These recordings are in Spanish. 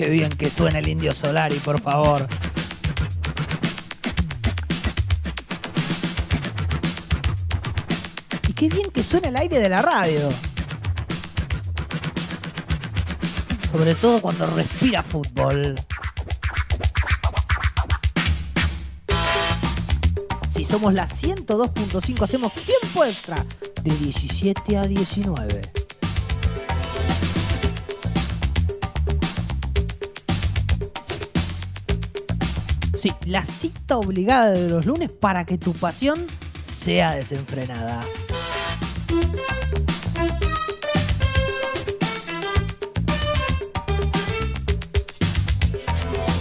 Qué bien que suena el Indio Solari, por favor. Y qué bien que suena el aire de la radio. Sobre todo cuando respira fútbol. Si somos la 102.5 hacemos tiempo extra de 17 a 19. Sí, la cita obligada de los lunes para que tu pasión sea desenfrenada.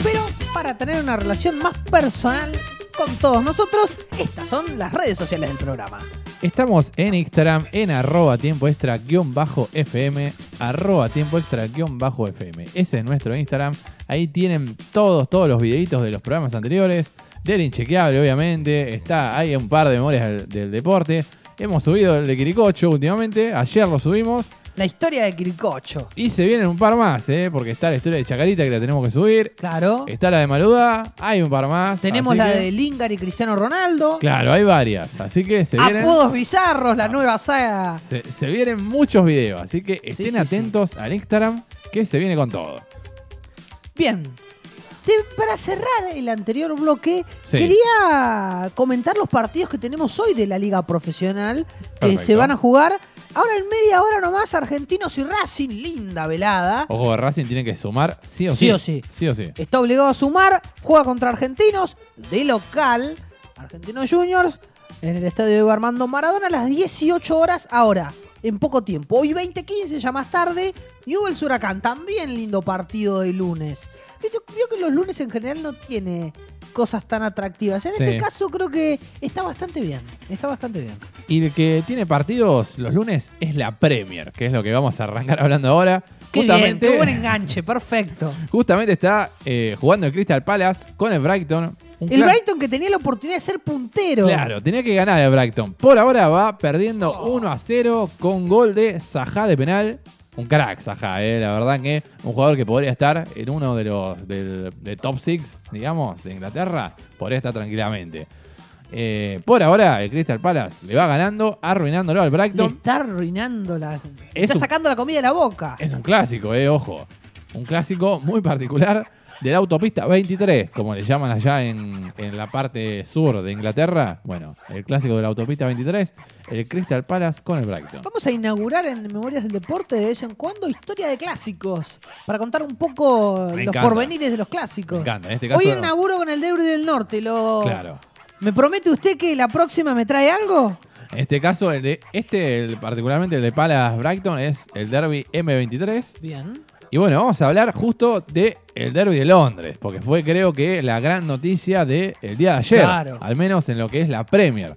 Pero para tener una relación más personal con todos nosotros, estas son las redes sociales del programa. Estamos en Instagram en arroba tiempo extra guion bajo FM, arroba tiempo extra guion bajo FM. Ese es nuestro Instagram. Ahí tienen todos, todos los videitos de los programas anteriores. Del inchequeable, obviamente. Está, hay un par de memorias del, del deporte. Hemos subido el de Quiricocho últimamente. Ayer lo subimos. La historia de Quiricocho. Y se vienen un par más, ¿eh? Porque está la historia de Chacarita que la tenemos que subir. Claro. Está la de Maluda. Hay un par más. Tenemos la que- de Lingard y Cristiano Ronaldo. Claro, hay varias. Así que se vienen. Apodos bizarros, la nueva saga. Se, se vienen muchos videos, así que estén sí, sí. atentos al Instagram que se viene con todo. Bien. Para cerrar el anterior bloque, Sí. quería comentar los partidos que tenemos hoy de la Liga Profesional que Perfecto. se van a jugar. Ahora en media hora nomás, Argentinos y Racing, linda velada. Ojo, Racing tiene que sumar sí o sí. Sí o sí. Sí o sí. Está obligado a sumar, juega contra Argentinos de local, Argentinos Juniors, en el estadio Diego Armando Maradona a las 18 horas ahora, en poco tiempo. Hoy 20-15, ya más tarde, Newell's Huracán, también lindo partido de lunes. Vio los lunes en general no tiene cosas tan atractivas. En Sí. este caso creo que está bastante bien, está bastante bien. Y el que tiene partidos los lunes es la Premier, que es lo que vamos a arrancar hablando ahora. Qué bien, justamente, qué buen enganche, perfecto. justamente está eh, jugando el Crystal Palace con el Brighton. El Brighton que tenía la oportunidad de ser puntero. Claro, tenía que ganar el Brighton. Por ahora va perdiendo 1 a 0 con gol de Sajá de penal. Un crack, Sajá, eh. la verdad que un jugador que podría estar en uno de los del, top 6, digamos, de Inglaterra, podría estar tranquilamente. Eh, por ahora, el Crystal Palace le va ganando, arruinándolo al Le Brighton. está arruinando la. Es está un- sacando la comida de la boca. Es un clásico, eh, ojo. Un clásico muy particular de la autopista 23, como le llaman allá en, en la parte sur de Inglaterra. Bueno, el clásico de la autopista 23, el Crystal Palace con el Brighton. Vamos a inaugurar en Memorias del Deporte de vez en cuando historia de clásicos. Para contar un poco Me los encanta. porvenires de los clásicos. Me encanta, en este caso. Hoy inauguro con el Derby del Norte. Lo... Claro. ¿Me promete usted que la próxima me trae algo? En este caso, el de este, el- particularmente el de Palace Brighton, es el Derby M23. Bien. Y bueno, vamos a hablar justo de el Derby de Londres, porque fue creo que la gran noticia del día de ayer, Claro. al menos en lo que es la Premier.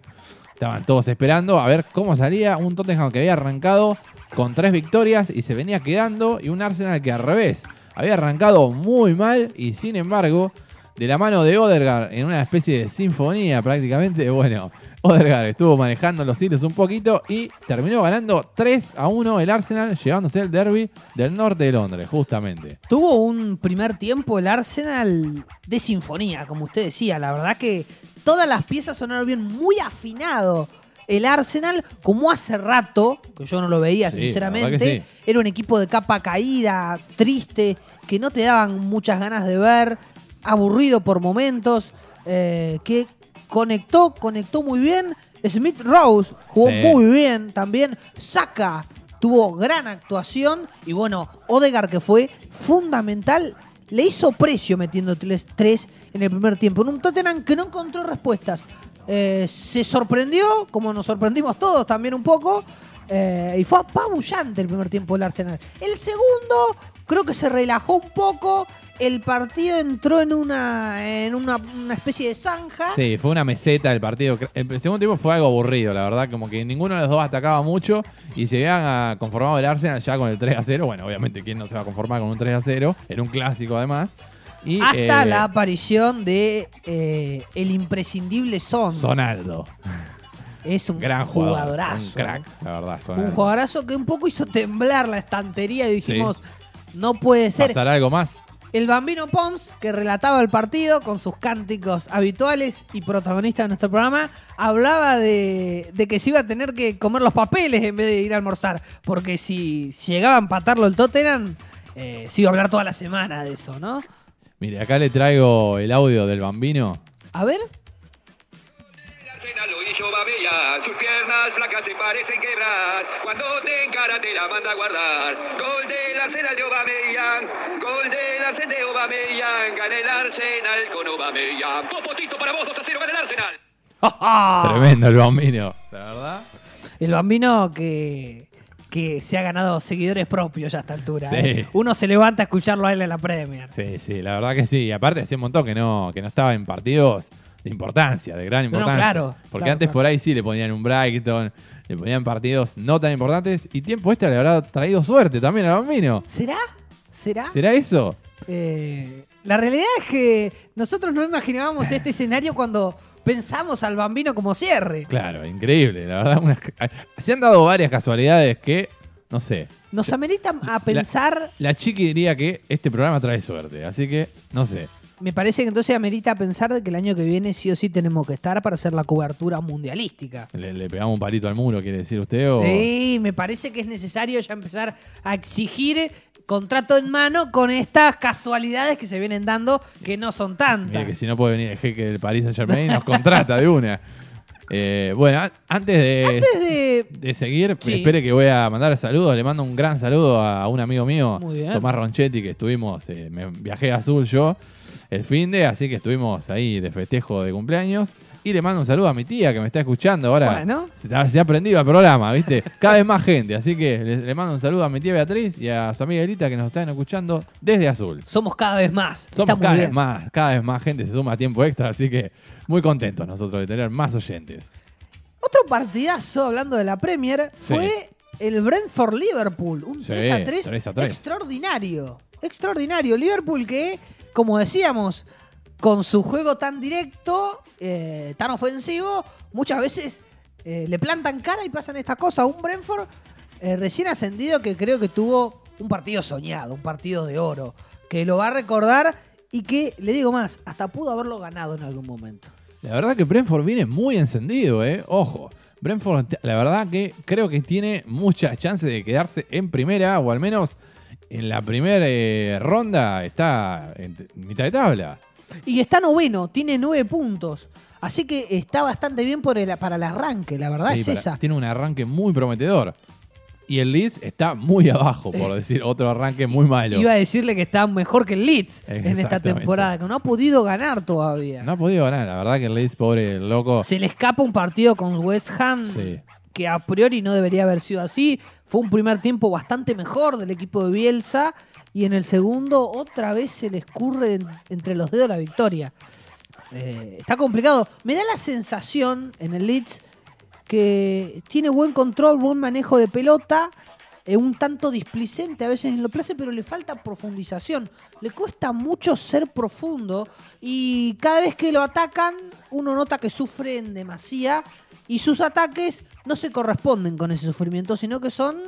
Estaban todos esperando a ver cómo salía un Tottenham que había arrancado con tres victorias y se venía quedando, y un Arsenal que al revés, había arrancado muy mal y sin embargo, de la mano de Odegaard en una especie de sinfonía prácticamente, bueno, Odegaard estuvo manejando los hilos un poquito y terminó ganando 3 a 1 el Arsenal, llevándose el derby del norte de Londres, justamente. Tuvo un primer tiempo el Arsenal de sinfonía, como usted decía. La verdad que todas las piezas sonaron bien, muy afinado. El Arsenal, como hace rato, que yo no lo veía Sí, sinceramente, sí. era un equipo de capa caída, triste, que no te daban muchas ganas de ver, aburrido por momentos, eh, que conectó, conectó muy bien. Smith Rose jugó Sí. muy bien también. Saka tuvo gran actuación. Y bueno, Odegaard que fue fundamental. Le hizo precio metiendo 3 en el primer tiempo. En un Tottenham que no encontró respuestas. Eh, se sorprendió, como nos sorprendimos todos también un poco. eh, y fue apabullante el primer tiempo del Arsenal. El segundo creo que se relajó un poco. El partido entró en una, en una, una especie de zanja. Sí, fue una meseta el partido. El segundo tiempo fue algo aburrido, la verdad, como que ninguno de los dos atacaba mucho y se habían conformado el Arsenal ya con el 3 a 0. Bueno, obviamente, ¿quién no se va a conformar con un 3 a 0? Era un clásico además. Y, Hasta eh, la aparición de eh, el imprescindible Son. Sonaldo. Es un Gran jugador. jugadorazo. Un crack, la verdad. Un Sonaldo. jugadorazo que un poco hizo temblar la estantería y dijimos, no puede ser. ¿Pasará algo más? El bambino Poms, que relataba el partido con sus cánticos habituales y protagonista de nuestro programa, hablaba de, de que se iba a tener que comer los papeles en vez de ir a almorzar. Porque si llegaba a empatarlo el Tottenham, eh, se iba a hablar toda la semana de eso, ¿no? Mire, acá le traigo el audio del bambino. A ver. Hizo Babella, sus piernas flacas se parecen quebrar. Cuando te encara te la manda a guardar. Gol del Arsenal de Aubameyang, gol del Arsenal de Aubameyang. Gana el Arsenal con Aubameyang. Popotito para vos, 2 a 0, gana el Arsenal. Tremendo el bambino. La verdad. El bambino que, que se ha ganado seguidores propios ya a esta altura. Sí. ¿eh? Uno se levanta a escucharlo a él en la Premier. Sí, sí, la verdad que sí. Y aparte hacía un montón que no, que no estaba en partidos de importancia, de gran No, no, importancia. claro, Porque claro, antes claro. por ahí sí le ponían un Brighton, le ponían partidos no tan importantes. Y tiempo este le habrá traído suerte también al bambino. ¿Será? ¿Será? ¿Será eso? Eh, la realidad es que nosotros no imaginábamos este escenario cuando pensamos al bambino como cierre. Claro, increíble. La verdad, unas- se han dado varias casualidades que, no sé. Nos amerita a pensar, La chiqui diría que este programa trae suerte. Así que, no sé. Me parece que entonces amerita pensar de que el año que viene sí o sí tenemos que estar para hacer la cobertura mundialística. ¿Le, le pegamos un palito al muro, quiere decir usted? O... Sí, me parece que es necesario ya empezar a exigir contrato en mano con estas casualidades que se vienen dando, que no son tantas. Mire que si no puede venir el jeque del Paris Saint Germain, nos contrata de una. Eh, bueno, an- antes de, Antes de... de seguir, Sí. espere que voy a mandar saludos. Le mando un gran saludo a un amigo mío. Tomás Ronchetti, que estuvimos, eh, me viajé a Azul yo el fin de, así que estuvimos ahí de festejo de cumpleaños. Y le mando un saludo a mi tía que me está escuchando ahora. Bueno. Se, ha- se ha aprendido el programa, ¿viste? Cada vez más gente. Así que le, le mando un saludo a mi tía Beatriz y a su amiga Elita que nos están escuchando desde Azul. Somos cada vez más. Somos Está cada vez más, cada vez más gente se suma a tiempo extra, así que muy contentos nosotros de tener más oyentes. Otro partidazo, hablando de la Premier, Sí. fue el Brentford-Liverpool. Un Sí, 3 a 3, 3 a 3. extraordinario. Extraordinario. Liverpool que, como decíamos, con su juego tan directo, eh, tan ofensivo, muchas veces eh, le plantan cara y pasan esta cosa. Un Brentford eh, recién ascendido que creo que tuvo un partido soñado, un partido de oro, que lo va a recordar y que, le digo más, hasta pudo haberlo ganado en algún momento. La verdad que Brentford viene muy encendido. Ojo. Brentford, la verdad que creo que tiene muchas chances de quedarse en primera, o al menos en la primera eh, ronda está en mitad de tabla. Y está noveno, tiene nueve puntos. Así que está bastante bien por el- para el arranque, la verdad Sí, es para- esa. Tiene un arranque muy prometedor. Y el Leeds está muy abajo, Eh, por decir otro arranque muy malo. Iba a decirle que está mejor que el Leeds en esta temporada, que no ha podido ganar todavía. No ha podido ganar, la verdad que el Leeds, pobre loco. Se le escapa un partido con West Ham Sí. Que a priori no debería haber sido así. Fue un primer tiempo bastante mejor del equipo de Bielsa y en el segundo otra vez se le escurre en- entre los dedos la victoria. Eh, está complicado. Me da la sensación en el Leeds que tiene buen control, buen manejo de pelota, eh, un tanto displicente a veces en lo place, pero le falta profundización. Le cuesta mucho ser profundo y cada vez que lo atacan uno nota que sufre en demasía y sus ataques no se corresponden con ese sufrimiento, sino que son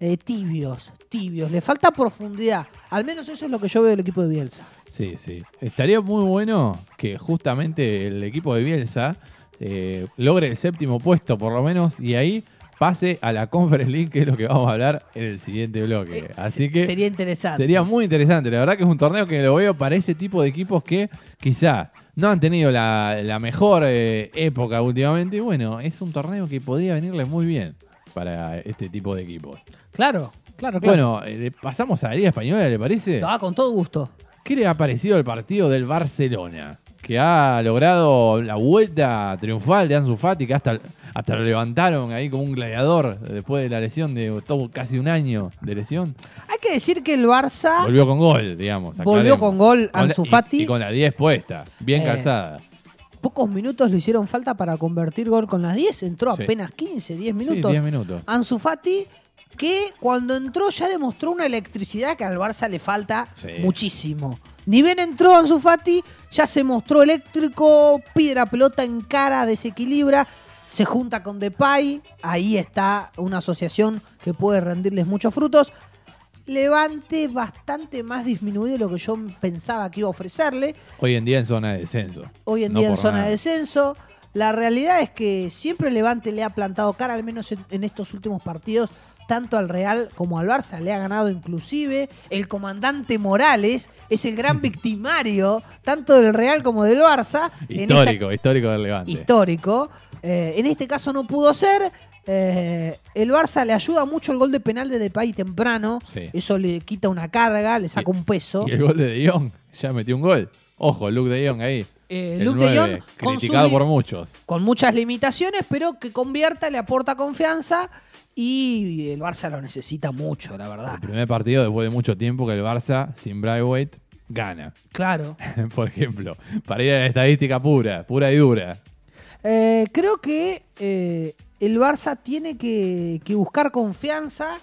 eh, tibios, tibios. Le falta profundidad. Al menos eso es lo que yo veo del equipo de Bielsa. Sí, sí. Estaría muy bueno que justamente el equipo de Bielsa eh, logre el séptimo puesto por lo menos y ahí pase a la Conference League, que es lo que vamos a hablar en el siguiente bloque. Eh, Así que sería interesante. sería muy interesante. La verdad que es un torneo que lo veo para ese tipo de equipos que quizá no han tenido la, la mejor eh, época últimamente. Y bueno, es un torneo que podría venirle muy bien para este tipo de equipos. Claro, claro, claro. Bueno, eh, pasamos a la Liga Española, ¿le parece? Ah, con todo gusto. ¿Qué le ha parecido el partido del Barcelona? Que ha logrado la vuelta triunfal de Ansu Fati, que hasta, hasta lo levantaron ahí como un gladiador después de la lesión de todo, casi un año de lesión. Hay que decir que el Barça Volvió con gol, digamos. Volvió aclaremos. con gol Ansu y- Fati. Y, con la 10 puesta, bien Eh, calzada. pocos minutos le hicieron falta para convertir gol con las 10. Entró Sí. apenas 15, 10 Sí, minutos. 10 minutos. Ansu Fati, que cuando entró ya demostró una electricidad que al Barça le falta Sí. muchísimo. Ni bien entró Ansu Fati, ya se mostró eléctrico, pide la pelota en cara, desequilibra, se junta con Depay, ahí está una asociación que puede rendirles muchos frutos. Levante bastante más disminuido de lo que yo pensaba que iba a ofrecerle. Hoy en día en zona de descenso. Hoy en No día en zona nada. de descenso. La realidad es que siempre Levante le ha plantado cara, al menos en, en estos últimos partidos, tanto al Real como al Barça. Le ha ganado inclusive. El comandante Morales es el gran victimario, tanto del Real como del Barça. esta- Histórico, histórico del Levante. histórico. Eh, en este caso no pudo ser. Eh, el Barça le ayuda mucho el gol de penal de Depay temprano. Sí. Eso le quita una carga, le saca Y- un peso. Y el gol de De Jong, ya metió un gol. Ojo, Luke De Jong ahí. Eh, Luke de 9, Jong criticado por muchos. con muchas limitaciones, pero que convierta, le aporta confianza y el Barça lo necesita mucho, la verdad. El primer partido después de mucho tiempo que el Barça, sin Braithwaite, gana. Claro. por ejemplo, para ir a la estadística pura, pura y dura. Eh, creo que eh, el Barça tiene que, que buscar confianza,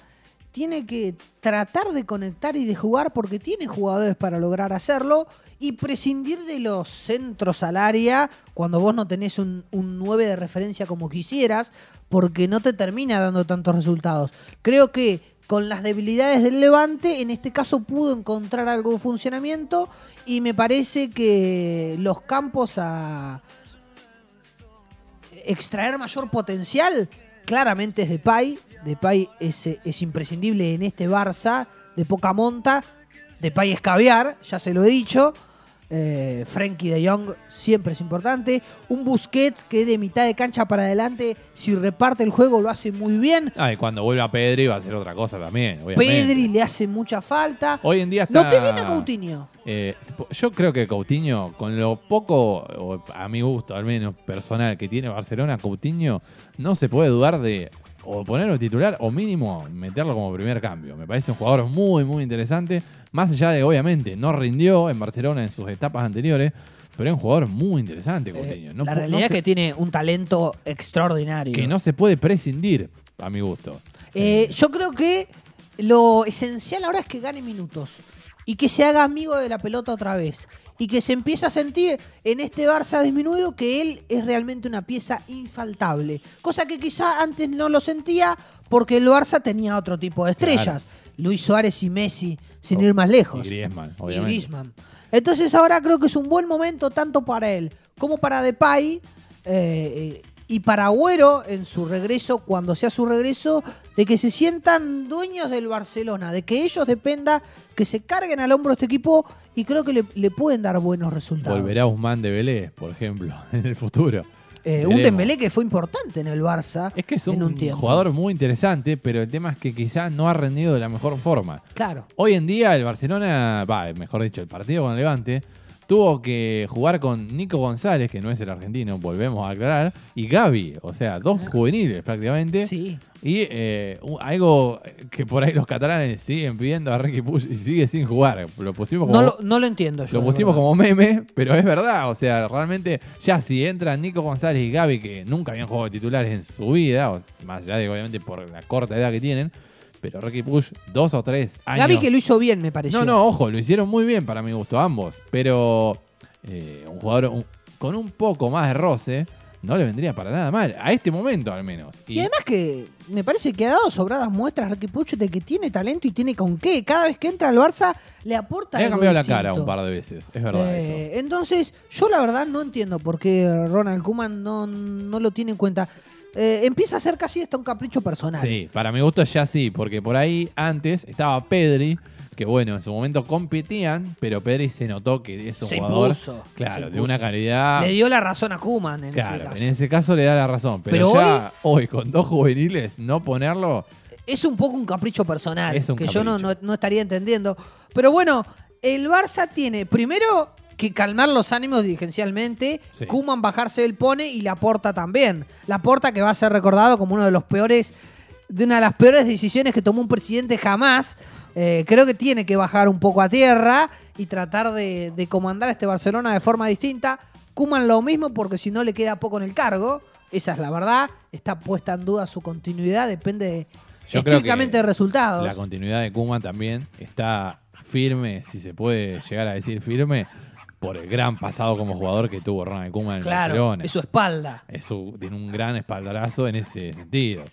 tiene que tratar de conectar y de jugar porque tiene jugadores para lograr hacerlo y prescindir de los centros al área cuando vos no tenés un, un 9 de referencia como quisieras porque no te termina dando tantos resultados. Creo que con las debilidades del Levante, en este caso pudo encontrar algo de funcionamiento y me parece que los campos a, extraer mayor potencial, claramente es Depay. Depay es, es imprescindible en este Barça de poca monta. Depay es caviar, ya se lo he dicho. Eh, Frankie de Jong siempre es importante. Un Busquets que de mitad de cancha para adelante, si reparte el juego, lo hace muy bien. Ah, y cuando vuelva Pedri va a ser otra cosa también, obviamente. Pedri le hace mucha falta. Hoy en día está... No te viene Coutinho. Eh, yo creo que Coutinho, con lo poco, o a mi gusto al menos personal, que tiene Barcelona, Coutinho no se puede dudar de o ponerlo titular o mínimo meterlo como primer cambio. Me parece un jugador muy, muy interesante. Más allá de, obviamente, no rindió en Barcelona en sus etapas anteriores, pero es un jugador muy interesante, Coutinho. No la no realidad es que tiene un talento extraordinario. que no se puede prescindir, a mi gusto. Eh, yo creo que lo esencial ahora es que gane minutos y que se haga amigo de la pelota otra vez y que se empiece a sentir en este Barça disminuido que él es realmente una pieza infaltable, cosa que quizá antes no lo sentía porque el Barça tenía otro tipo de estrellas, Luis Suárez y Messi, sin Oh, ir más lejos. Y Griezmann, Y obviamente. Griezmann. Entonces ahora creo que es un buen momento tanto para él como para Depay eh, eh, y para Agüero en su regreso, cuando sea su regreso, de que se sientan dueños del Barcelona, de que ellos dependa, que se carguen al hombro este equipo y creo que le, le pueden dar buenos resultados. Volverá Usman de Belé, por ejemplo, en el futuro. Eh, un. Dembélé que fue importante en el Barça Es que es en un, un tiempo. jugador muy interesante, pero el tema es que quizás no ha rendido de la mejor forma. Claro. Hoy en día el Barcelona, va, mejor dicho, el partido con el Levante, tuvo que jugar con Nico González, que no es el argentino, volvemos a aclarar, y Gaby, o sea, dos juveniles prácticamente. Sí. Y eh, algo que por ahí los catalanes siguen pidiendo a Ricky Push y sigue sin jugar. Lo pusimos como, No lo, no lo entiendo yo. lo pusimos como meme, pero es verdad. O sea, realmente ya si entran Nico González y Gaby, que nunca habían jugado titulares en su vida, más allá de obviamente por la corta edad que tienen, pero Ricky Push, dos o tres años. Gaby que lo hizo bien, me pareció. No, no, ojo, lo hicieron muy bien para mi gusto, ambos. Pero eh, un jugador un- con un poco más de roce no le vendría para nada mal. A este momento, al menos. Y además que me parece que ha dado sobradas muestras Ricky Puch de que tiene talento y tiene con qué. Cada vez que entra al Barça le aporta le ha cambiado la cara un par de veces. Es verdad eso. Eh, entonces, yo la verdad no entiendo por qué Ronald Koeman no, no lo tiene en cuenta. Eh, empieza a ser casi hasta un capricho personal. Sí, para mi gusto ya sí, porque por ahí antes estaba Pedri, que bueno, en su momento competían, pero Pedri se notó que es un Se jugador, impuso, claro, se de una calidad. Le dio la razón a Koeman en claro, ese caso. en ese caso le da la razón, pero, Pero ya hoy, con dos juveniles no ponerlo, Es un poco un capricho personal Es un que yo no, capricho. no- no estaría entendiendo. Pero bueno, el Barça tiene primero que calmar los ánimos dirigencialmente. Sí. Kuman bajarse del pone y Laporta también. Laporta que va a ser recordado como uno de los peores, de una de las peores decisiones que tomó un presidente jamás. Eh, creo que tiene que bajar un poco a tierra y tratar de, de comandar a este Barcelona de forma distinta. Kuman lo mismo porque si no le queda poco en el cargo. Esa es la verdad. Está puesta en duda su continuidad. Depende de, Yo creo que estrictamente de resultados. la continuidad de Kuma también está firme, si se puede llegar a decir firme, por el gran pasado como jugador que tuvo Ronald Koeman en Claro, Barcelona. es su espalda. Es su- tiene un gran espaldarazo en ese sentido.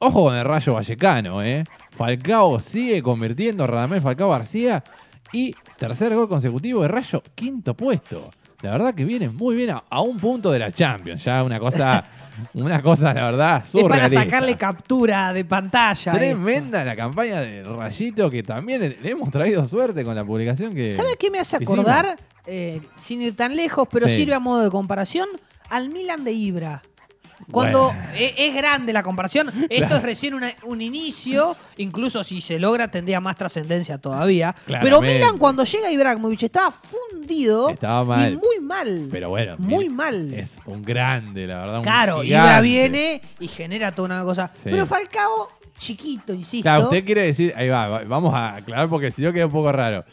Ojo con el Rayo Vallecano, ¿eh? Falcao sigue convirtiendo, Radamel Falcao García. Y tercer gol consecutivo de Rayo, quinto puesto. La verdad que viene muy bien a, a un punto de la Champions. Ya una cosa, una cosa, la verdad, Es para surrealista. sacarle captura de pantalla. Tremenda la campaña de Rayito, que también le hemos traído suerte con la publicación que. ¿Sabes qué me hace hicimos. Eh, sin ir tan lejos, pero Sí. sirve a modo de comparación, al Milan de Ibra. Cuando Bueno. e- es, grande la comparación, esto Claro. es recién una- un inicio, incluso si se logra tendría más trascendencia todavía. Pero Claramente. Milan cuando llega Ibrahimovic estaba fundido Estaba mal. y muy mal. Pero bueno, muy mal. Es un grande, la verdad. un Claro, gigante. Ibra viene y genera toda una cosa. Sí. Pero Falcao, chiquito, insisto. Claro, usted quiere decir, ahí va, va- vamos a aclarar porque si no queda un poco raro.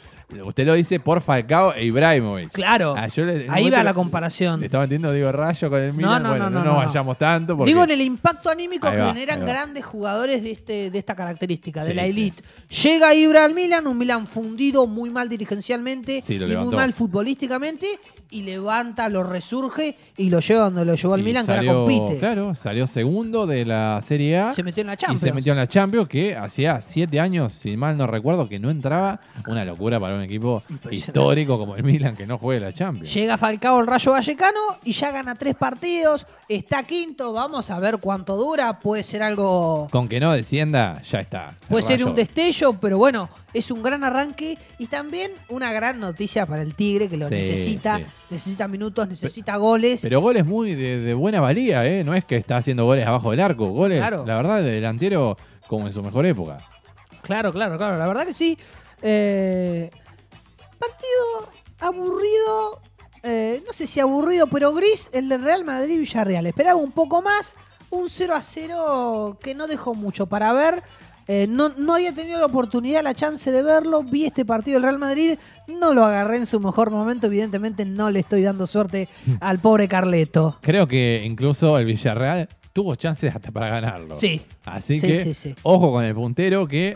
Usted lo dice por Falcao e Ibrahimovic. Claro, Ah, yo le- ahí va la comparación. Le estaba entiendo, digo, Rayo con el Milan. no, bueno, no, no, no, nos no. vayamos tanto. Porque Digo en el impacto anímico Ahí que va, generan ahí va. grandes jugadores de, este, de esta característica, de Sí, la sí. elite. Llega Ibra al Milan, un Milan fundido, muy mal dirigencialmente Sí, lo y muy levantó. mal futbolísticamente, y levanta, lo resurge y lo lleva donde lo llevó al y Milan, que ahora salió, compite. Claro, salió segundo de la Serie A. Se metió en la y Champions. se metió en la Champions, que hacía siete años, si mal no recuerdo, que no entraba. Una locura para un equipo histórico como el Milan, que no juegue la Champions. Llega Falcao el Rayo Vallecano y ya gana tres partidos, está quinto, vamos a ver cuánto dura, puede ser algo Con que no descienda, ya está. Puede ser un destello, pero bueno, es un gran arranque y también una gran noticia para el Tigre que lo Sí, necesita, sí. necesita minutos, necesita goles. Pero goles muy de, de buena valía, ¿eh? No es que está haciendo goles abajo del arco. Goles, Claro. la verdad, de delantero como en su mejor época. Claro, claro, claro, la verdad que sí. Eh, partido aburrido, eh, no sé si aburrido, pero gris, el del Real Madrid-Villarreal. Esperaba un poco más, un 0 a 0 que no dejó mucho para ver. Eh, no, no había tenido la oportunidad, la chance de verlo. Vi este partido del Real Madrid, no lo agarré en su mejor momento. Evidentemente, no le estoy dando suerte al pobre Carleto. Creo que incluso el Villarreal tuvo chances hasta para ganarlo. Sí. Así Sí, que, sí, sí. ojo con el puntero que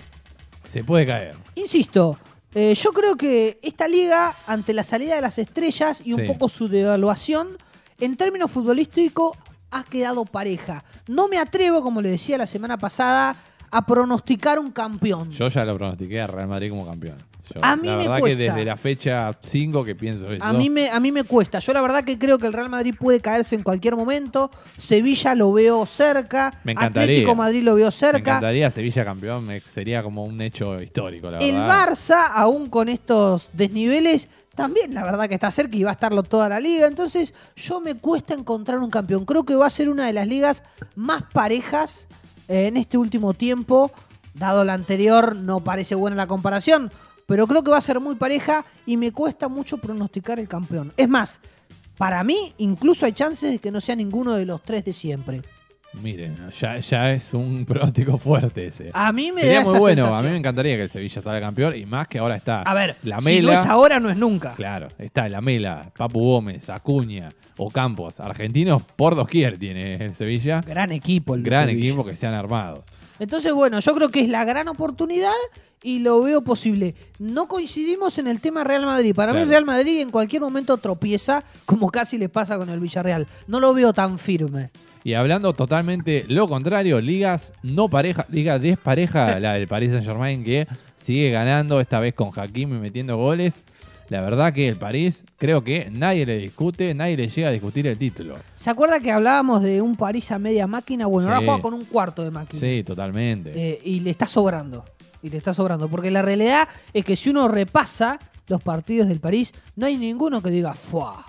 se puede caer. Insisto, eh, yo creo que esta liga, ante la salida de las estrellas y un Sí. poco su devaluación, en términos futbolísticos, ha quedado pareja. No me atrevo, como le decía la semana pasada, a pronosticar un campeón. Yo ya lo pronostiqué a Real Madrid como campeón. Yo, A mí la me verdad cuesta. que desde la fecha 5 que pienso eso. A mí, me, a mí me cuesta. Yo la verdad que creo que el Real Madrid puede caerse en cualquier momento. Sevilla lo veo cerca. Me encantaría. Atlético Madrid lo veo me cerca. encantaría Sevilla campeón, me- sería como un hecho histórico, la El verdad. Barça, aún con estos desniveles, también la verdad que está cerca y va a estarlo toda la liga. Entonces, yo me cuesta encontrar un campeón. Creo que va a ser una de las ligas más parejas eh, en este último tiempo. Dado la anterior, no parece buena la comparación. Pero creo que va a ser muy pareja y me cuesta mucho pronosticar el campeón. Es más, para mí, incluso hay chances de que no sea ninguno de los tres de siempre. Miren, ya, ya es un pronóstico fuerte ese. A mí me Sería da muy esa bueno, a mí me encantaría que el Sevilla salga campeón y más que ahora está A ver, la si no es ahora, no es nunca. Claro, está la Mela, Papu Gómez, Acuña, Ocampos, argentinos por doquier tiene el Sevilla. Gran equipo el de Gran Sevilla. equipo que se han armado. Entonces, bueno, yo creo que es la gran oportunidad y lo veo posible. No coincidimos en el tema Real Madrid. Para mí. Real Madrid en cualquier momento tropieza, como casi le pasa con el Villarreal. No lo veo tan firme. Y hablando totalmente lo contrario, ligas no pareja, liga despareja, la del Paris Saint Germain que sigue ganando, esta vez con Hakimi metiendo goles. La verdad que el París creo que nadie le discute, nadie le llega a discutir el título. ¿Se acuerda que hablábamos de un París a media máquina? Bueno, ahora juega con un cuarto de máquina. Sí, totalmente. Eh, y le está sobrando. Y le está sobrando. Porque la realidad es que si uno repasa los partidos del París, no hay ninguno que diga, ¡fuah!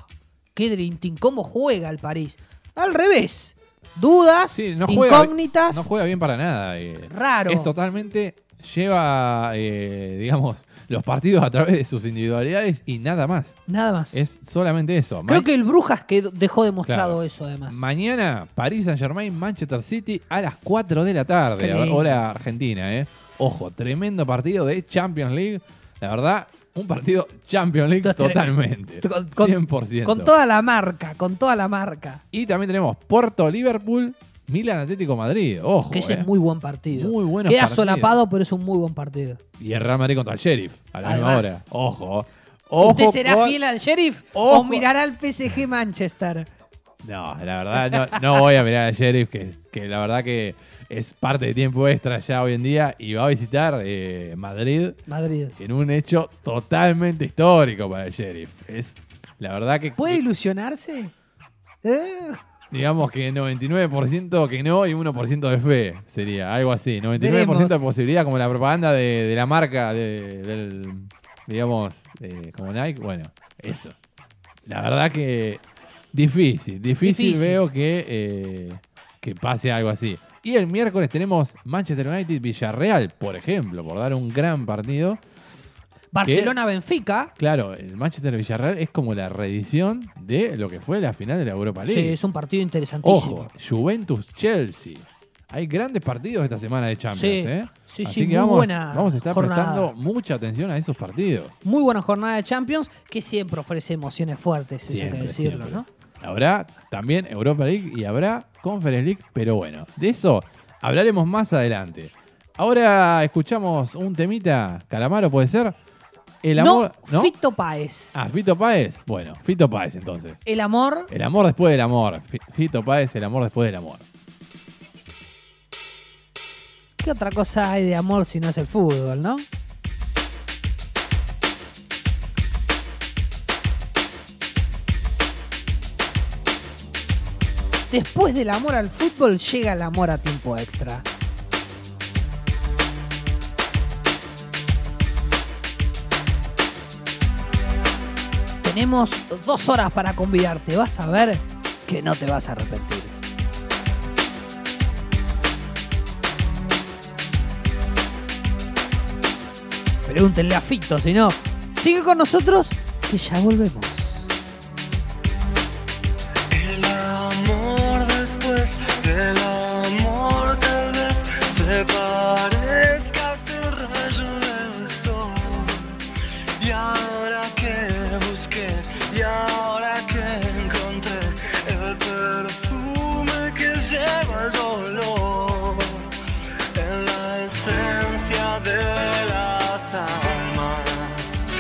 ¡Qué Team! ¿Cómo juega el París? Al revés. Dudas, Sí, no juega, incógnitas. no juega bien para nada. eh. Raro. Es totalmente, lleva, eh, digamos, los partidos a través de sus individualidades y nada más. Nada más. Es solamente eso. Creo Ma- que el Brujas que dejó demostrado Claro. eso, además. Mañana, París Saint Germain, Manchester City a las 4 de la tarde, hora argentina. ¿eh? Ojo, tremendo partido de Champions League. La verdad, un partido Champions League Total- totalmente. con- con- 100%. Con toda la marca, con toda la marca. Y también tenemos Porto, Liverpool, Milan Atlético Madrid. Ojo. Que ese ¿eh? es muy buen partido. Muy buenos Queda partidos. solapado, pero es un muy buen partido. Y el Real Madrid contra el Sheriff a la Además. misma hora. Ojo. Ojo ¿Usted será con- fiel al sheriff Ojo. o mirará al PSG Manchester? No, la verdad, no, no voy a mirar al Sheriff, que, que la verdad que es parte de tiempo extra ya hoy en día y va a visitar eh, Madrid Madrid. en un hecho totalmente histórico para el Sheriff. Es la verdad que, ¿Puede ilusionarse? ¿Eh? Digamos que 99% que no y 1% de fe sería, algo así. 99% de Veremos. posibilidad, como la propaganda de, de la marca, de- del, digamos, eh, como Nike. Bueno, eso. La verdad que difícil, difícil, Difícil. veo que, eh, que pase algo así. Y el miércoles tenemos Manchester United Villarreal, por ejemplo, por dar un gran partido. Barcelona-Benfica. Claro, el Manchester Villarreal es como la reedición de lo que fue la final de la Europa Sí, League. es un partido interesantísimo. Ojo, Juventus-Chelsea. Hay grandes partidos esta semana de Champions, Sí, ¿eh? sí, Así sí, que muy vamos, buena vamos a estar jornada. prestando mucha atención a esos partidos. Muy buena jornada de Champions que siempre ofrece emociones fuertes, eso hay que Siempre, decirlo, siempre. ¿no? Habrá también Europa League y habrá Conference League, pero bueno, de eso hablaremos más adelante. Ahora escuchamos un temita, Calamaro puede ser. El amor. no, Fito Páez. Ah, Fito Páez. Bueno, Fito Páez entonces. El amor El amor después del amor. Fi- Fito Páez, el amor después del amor. ¿Qué otra cosa hay de amor si no es el fútbol, no? Después del amor al fútbol llega el amor a tiempo extra. Tenemos dos horas para convidarte. Vas a ver que no te vas a arrepentir. Pregúntenle a Fito, si no. Sigue con nosotros, que ya volvemos.